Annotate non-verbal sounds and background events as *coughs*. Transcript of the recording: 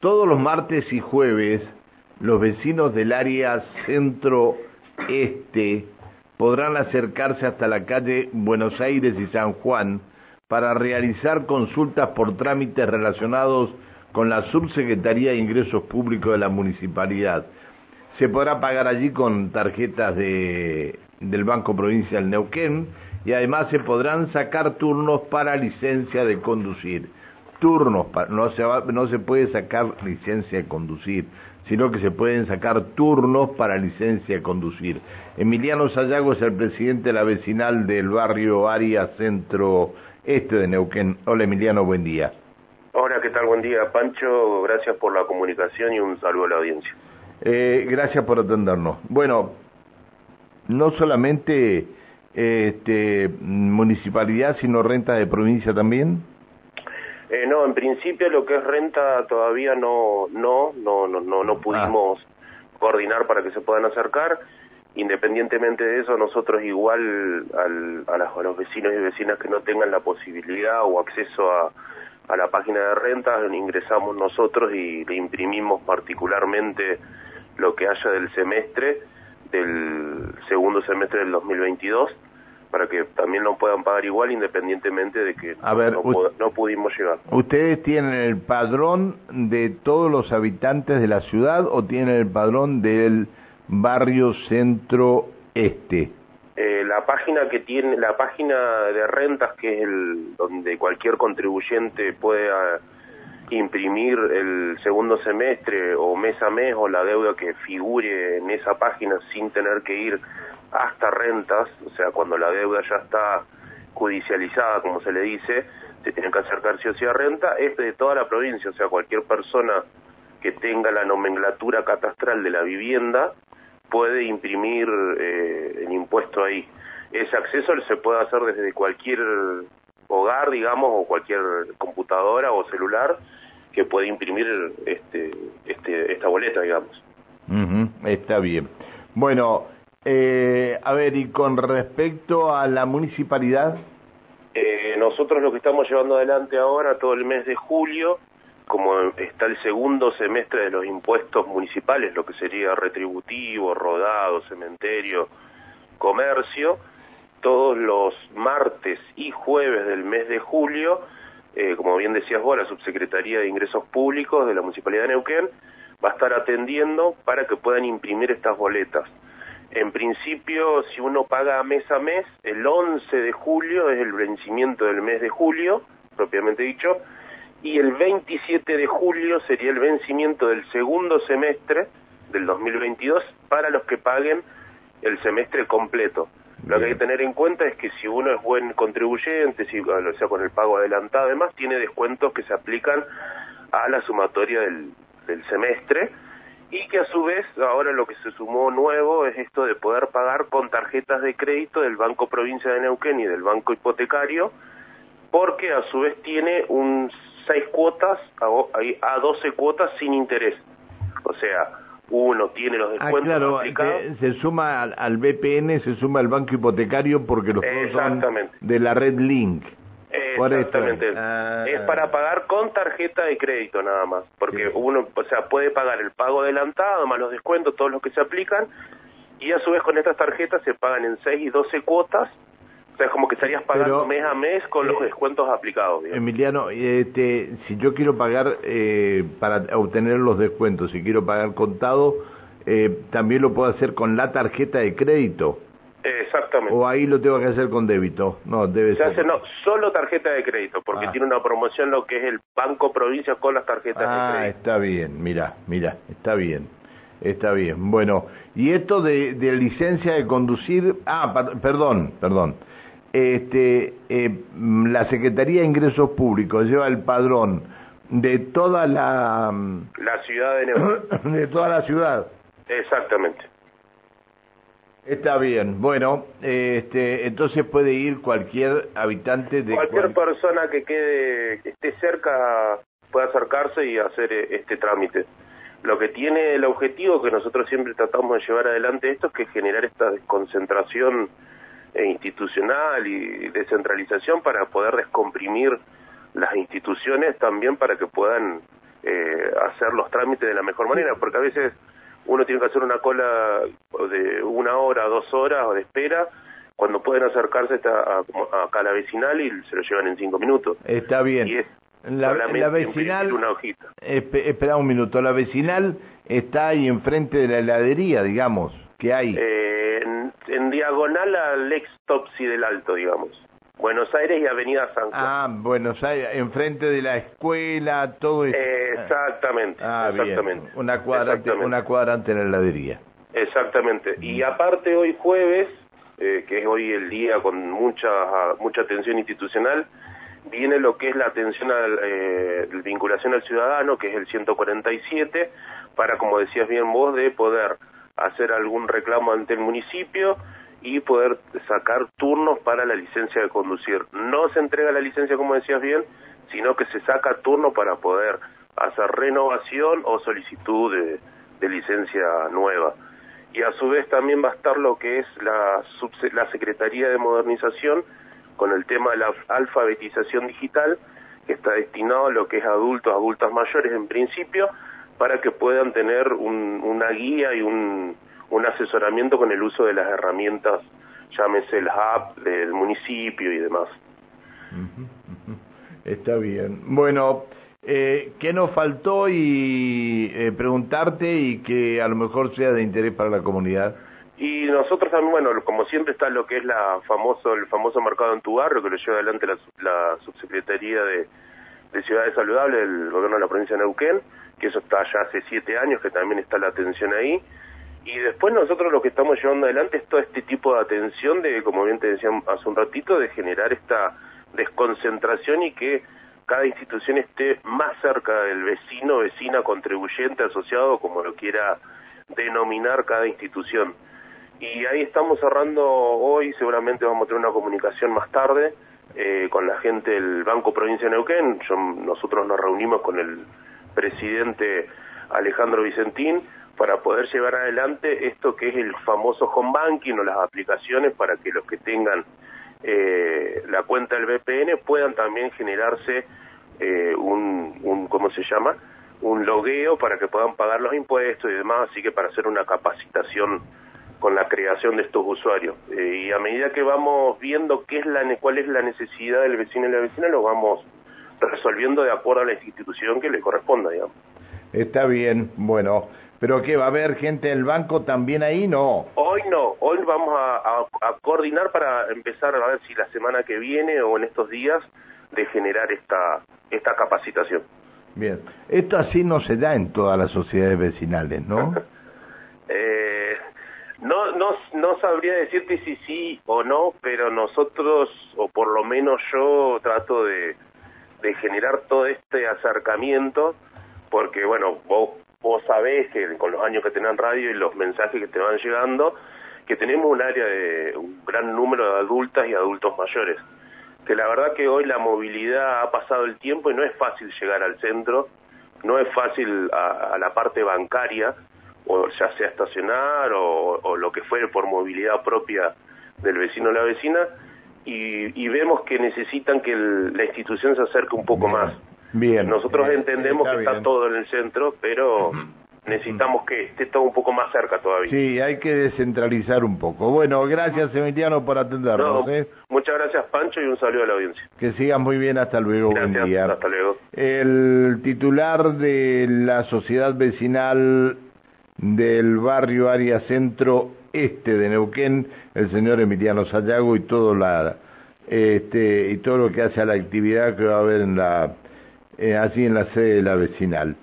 Todos los martes y jueves, los vecinos del área centro-este podrán acercarse hasta la calle Buenos Aires y San Juan para realizar consultas por trámites relacionados con la Subsecretaría de Ingresos Públicos de la Municipalidad. Se podrá pagar allí con tarjetas de, del Banco Provincial Neuquén y además se podrán sacar turnos para licencia de conducir turnos, no se, no se puede sacar licencia de conducir, sino que se pueden sacar turnos para licencia de conducir. Emiliano Sayago es el presidente de la vecinal del barrio Aria Centro Este de Neuquén. Hola Emiliano, buen día. Hola, ¿qué tal? Buen día, Pancho. Gracias por la comunicación y un saludo a la audiencia. Eh, gracias por atendernos. Bueno, no solamente este, municipalidad, sino renta de provincia también. Eh, no, en principio lo que es renta todavía no, no, no, no, no, no pudimos coordinar para que se puedan acercar. Independientemente de eso, nosotros igual al, a, los vecinos y vecinas que no tengan la posibilidad o acceso a, a la página de rentas, ingresamos nosotros y le imprimimos particularmente lo que haya del semestre, del segundo semestre del 2022 para que también lo puedan pagar igual independientemente de que no, pudimos llegar. ¿Ustedes tienen el padrón de todos los habitantes de la ciudad o tienen el padrón del barrio centro este? Eh, la página que tiene, la página de rentas que es el donde cualquier contribuyente puede ah, imprimir el segundo semestre o mes a mes o la deuda que figure en esa página sin tener que ir hasta rentas, o sea, cuando la deuda ya está judicializada, como se le dice, se tienen que acercarse hacia renta, es de toda la provincia, o sea, cualquier persona que tenga la nomenclatura catastral de la vivienda puede imprimir eh, el impuesto ahí. Ese acceso se puede hacer desde cualquier hogar, digamos, o cualquier computadora o celular que puede imprimir este, este, esta boleta, digamos. está bien. Bueno, eh, a ver, y con respecto a la municipalidad. Eh, nosotros lo que estamos llevando adelante ahora, todo el mes de julio, como está el segundo semestre de los impuestos municipales, lo que sería retributivo, rodado, cementerio, comercio, todos los martes y jueves del mes de julio, eh, como bien decías vos, la Subsecretaría de Ingresos Públicos de la Municipalidad de Neuquén va a estar atendiendo para que puedan imprimir estas boletas. En principio, si uno paga mes a mes, el 11 de julio es el vencimiento del mes de julio, propiamente dicho, y el 27 de julio sería el vencimiento del segundo semestre del 2022 para los que paguen el semestre completo. Lo que hay que tener en cuenta es que si uno es buen contribuyente, si, o sea, con el pago adelantado además, tiene descuentos que se aplican a la sumatoria del, del semestre, y que a su vez ahora lo que se sumó nuevo es esto de poder pagar con tarjetas de crédito del Banco Provincia de Neuquén y del Banco Hipotecario, porque a su vez tiene un 6 cuotas a, a 12 cuotas sin interés. O sea, uno tiene los ah, descuentos ah, claro, aplicados. se suma al, al, BPN, se suma al Banco Hipotecario porque los dos son de la red Link. Exactamente. Ah. Es para pagar con tarjeta de crédito nada más, porque uno, o sea, puede pagar el pago adelantado, más los descuentos, todos los que se aplican, y a su vez con estas tarjetas se pagan en 6 y 12 cuotas, o sea, es como que estarías pagando mes a mes con los eh, descuentos aplicados. Emiliano, este, si yo quiero pagar eh, para obtener los descuentos, si quiero pagar contado, eh, también lo puedo hacer con la tarjeta de crédito. Exactamente. O ahí lo tengo que hacer con débito. No, debe Se hace no, solo tarjeta de crédito, porque ah. tiene una promoción lo que es el Banco Provincia con las tarjetas de ah, crédito. Ah, está bien, mira, mira, está bien. Está bien. Bueno, y esto de, de licencia de conducir, ah, perdón, perdón. Este, eh, la Secretaría de Ingresos Públicos lleva el padrón de toda la la ciudad de *coughs* de toda la ciudad. Exactamente. Está bien, bueno, este, entonces puede ir cualquier habitante de... Cualquier persona que quede, que esté cerca puede acercarse y hacer eh, este trámite. Lo que tiene el objetivo que nosotros siempre tratamos de llevar adelante esto es que generar esta desconcentración eh, institucional y descentralización para poder descomprimir las instituciones también para que puedan eh, hacer los trámites de la mejor manera, porque a veces uno tiene que hacer una cola de una hora, dos horas de espera, cuando pueden acercarse a, a, la vecinal y se lo llevan en cinco minutos. Está bien. la, la, vecinal, una hojita. espera un minuto, la vecinal está ahí enfrente de la heladería, digamos, que hay. Eh, en, diagonal al ex Topsy del Alto, digamos. Buenos Aires y Avenida San Juan. Ah, Buenos Aires, enfrente de la escuela, todo eso. exactamente, ah, exactamente. Una cuadrante, una cuadrante en la heladería. Exactamente. Y aparte hoy jueves, eh, que es hoy el día con mucha mucha atención institucional, viene lo que es la atención a eh, vinculación al ciudadano, que es el 147, para, como decías bien vos, de poder hacer algún reclamo ante el municipio y poder sacar turnos para la licencia de conducir. No se entrega la licencia, como decías bien, sino que se saca turno para poder hacer renovación o solicitud de, licencia nueva. Y a su vez también va a estar lo que es la, la Secretaría de Modernización con el tema de la alfabetización digital, que está destinado a lo que es adultos, adultas mayores en principio, para que puedan tener una guía y un, un asesoramiento con el uso de las herramientas, llámese el hub del municipio y demás. Está bien. Bueno, eh, ¿qué nos faltó y eh, preguntarte y que a lo mejor sea de interés para la comunidad? Y nosotros también, bueno, como siempre está lo que es la famoso, el famoso mercado en tu barrio, que lo lleva adelante la, subsecretaría de, de Ciudades Saludables del gobierno de la provincia de Neuquén, que eso está ya hace siete años, que también está la atención ahí. Y después nosotros lo que estamos llevando adelante es todo este tipo de atención de, como bien te decía hace un ratito, de generar esta desconcentración y que cada institución esté más cerca del vecino, vecina, contribuyente, asociado, como lo quiera denominar cada institución. Y ahí estamos cerrando hoy, seguramente vamos a tener una comunicación más tarde eh, con la gente del Banco Provincia de Neuquén. nosotros nos reunimos con el presidente Alejandro Vicentín para poder llevar adelante esto que es el famoso home banking o las aplicaciones para que los que tengan eh, la cuenta del VPN puedan también generarse eh, un, un, ¿cómo se llama? Un logueo para que puedan pagar los impuestos y demás, así que para hacer una capacitación con la creación de estos usuarios. Eh, y a medida que vamos viendo qué es la, cuál es la necesidad del vecino y la vecina, lo vamos resolviendo de acuerdo a la institución que le corresponda, digamos. Está bien, bueno. ¿Pero qué? ¿Va a haber gente del banco también ahí? No. Hoy no. Hoy vamos a, coordinar para empezar a ver si la semana que viene o en estos días de generar esta, esta capacitación. Bien. Esto así no se da en todas las sociedades vecinales, ¿no? *laughs* eh, no, no, no sabría decirte si sí o no, pero nosotros, o por lo menos yo, trato de, de generar todo este acercamiento, porque bueno, vos vos sabés que con los años que tenés radio y los mensajes que te van llegando, que tenemos un área de un gran número de adultas y adultos mayores. Que la verdad que hoy la movilidad ha pasado el tiempo y no es fácil llegar al centro, no es fácil a, la parte bancaria, o ya sea estacionar o, lo que fuere por movilidad propia del vecino o la vecina, y, vemos que necesitan que la institución se acerque un poco más. Bien. Nosotros entendemos que está todo en el centro, pero necesitamos que esté todo un poco más cerca todavía. Sí, hay que descentralizar un poco. Bueno, gracias Emiliano por atendernos. ¿eh? Muchas gracias Pancho y un saludo a la audiencia. Que sigas muy bien, hasta luego. Gracias, buen día. hasta luego. El titular de la sociedad vecinal del barrio Área Centro Este de Neuquén, el señor Emiliano Sayago y todo la este y todo lo que hace a la actividad que va a haber en la eh, así en la sede de la vecinal.